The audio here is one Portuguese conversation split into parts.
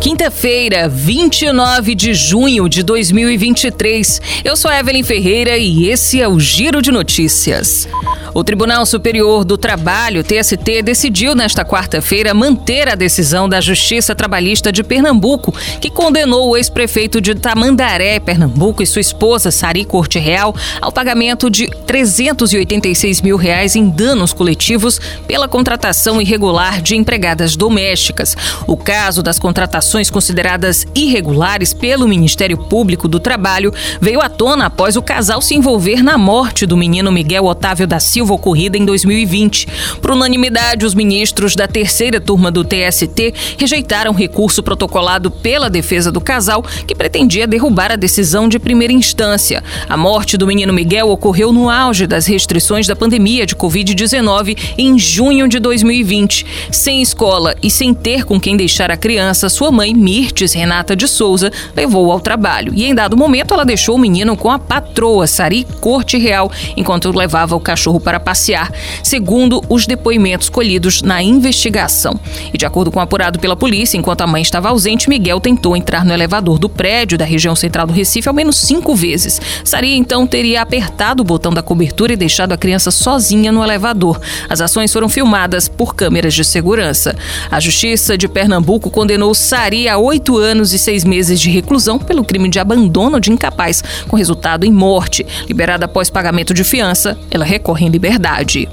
Quinta-feira, 29 de junho de 2023. Eu sou Evelyn Ferreira e esse é o Giro de Notícias. O Tribunal Superior do Trabalho, TST, decidiu nesta quarta-feira manter a decisão da Justiça Trabalhista de Pernambuco, que condenou o ex-prefeito de Tamandaré, Pernambuco, e sua esposa, Sari Corte Real, ao pagamento de 386 mil reais em danos coletivos pela contratação irregular de empregadas domésticas. O caso das contratações consideradas irregulares pelo Ministério Público do Trabalho veio à tona após o casal se envolver na morte do menino Miguel Otávio da Silva ocorrida em 2020. Por unanimidade, os ministros da terceira turma do TST rejeitaram recurso protocolado pela defesa do casal, que pretendia derrubar a decisão de primeira instância. A morte do menino Miguel ocorreu no auge das restrições da pandemia de Covid-19 em junho de 2020. Sem escola e sem ter com quem deixar a criança, sua mãe, Mirtes Renata de Souza, levou ao trabalho. E em dado momento, ela deixou o menino com a patroa, Sari Corte Real, enquanto levava o cachorro para passear, segundo os depoimentos colhidos na investigação. E de acordo com o apurado pela polícia, enquanto a mãe estava ausente, Miguel tentou entrar no elevador do prédio da região central do Recife ao menos cinco vezes. Saria então teria apertado o botão da cobertura e deixado a criança sozinha no elevador. As ações foram filmadas por câmeras de segurança. A Justiça de Pernambuco condenou Sari a oito anos e seis meses de reclusão pelo crime de abandono de incapaz, com resultado em morte. Liberada após pagamento de fiança, ela recorre em liberdade.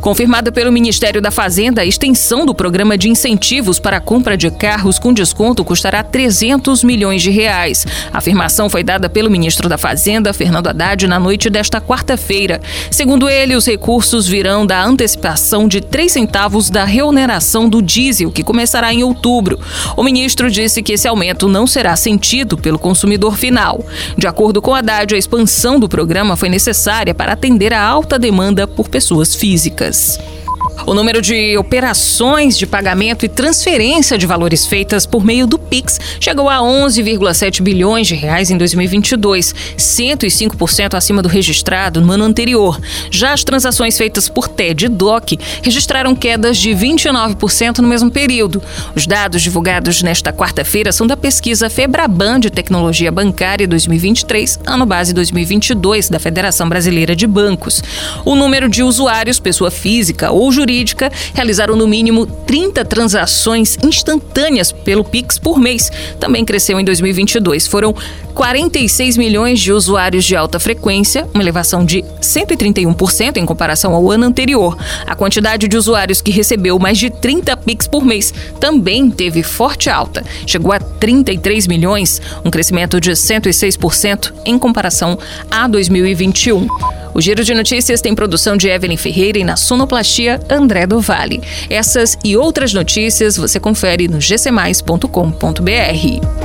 Confirmada pelo Ministério da Fazenda, a extensão do programa de incentivos para a compra de carros com desconto custará 300 milhões de reais. A afirmação foi dada pelo ministro da Fazenda, Fernando Haddad, na noite desta quarta-feira. Segundo ele, os recursos virão da antecipação de 3 centavos da reoneração do diesel, que começará em outubro. O ministro disse que esse aumento não será sentido pelo consumidor final. De acordo com Haddad, a expansão do programa foi necessária para atender a alta demanda por pessoas físicas. service. O número de operações de pagamento e transferência de valores feitas por meio do Pix chegou a 11,7 bilhões de reais em 2022, 105% acima do registrado no ano anterior. Já as transações feitas por TED e DOC registraram quedas de 29% no mesmo período. Os dados divulgados nesta quarta-feira são da pesquisa Febraban de Tecnologia Bancária 2023, ano base 2022 da Federação Brasileira de Bancos. O número de usuários, pessoa física ou jurídica jurídica realizaram no mínimo 30 transações instantâneas pelo Pix por mês. Também cresceu em 2022. Foram 46 milhões de usuários de alta frequência, uma elevação de 131% em comparação ao ano anterior. A quantidade de usuários que recebeu mais de 30 Pix por mês também teve forte alta. Chegou a 33 milhões, um crescimento de 106% em comparação a 2021. O Giro de Notícias tem produção de Evelyn Ferreira e na sonoplastia André do Vale. Essas e outras notícias você confere no gcmais.com.br.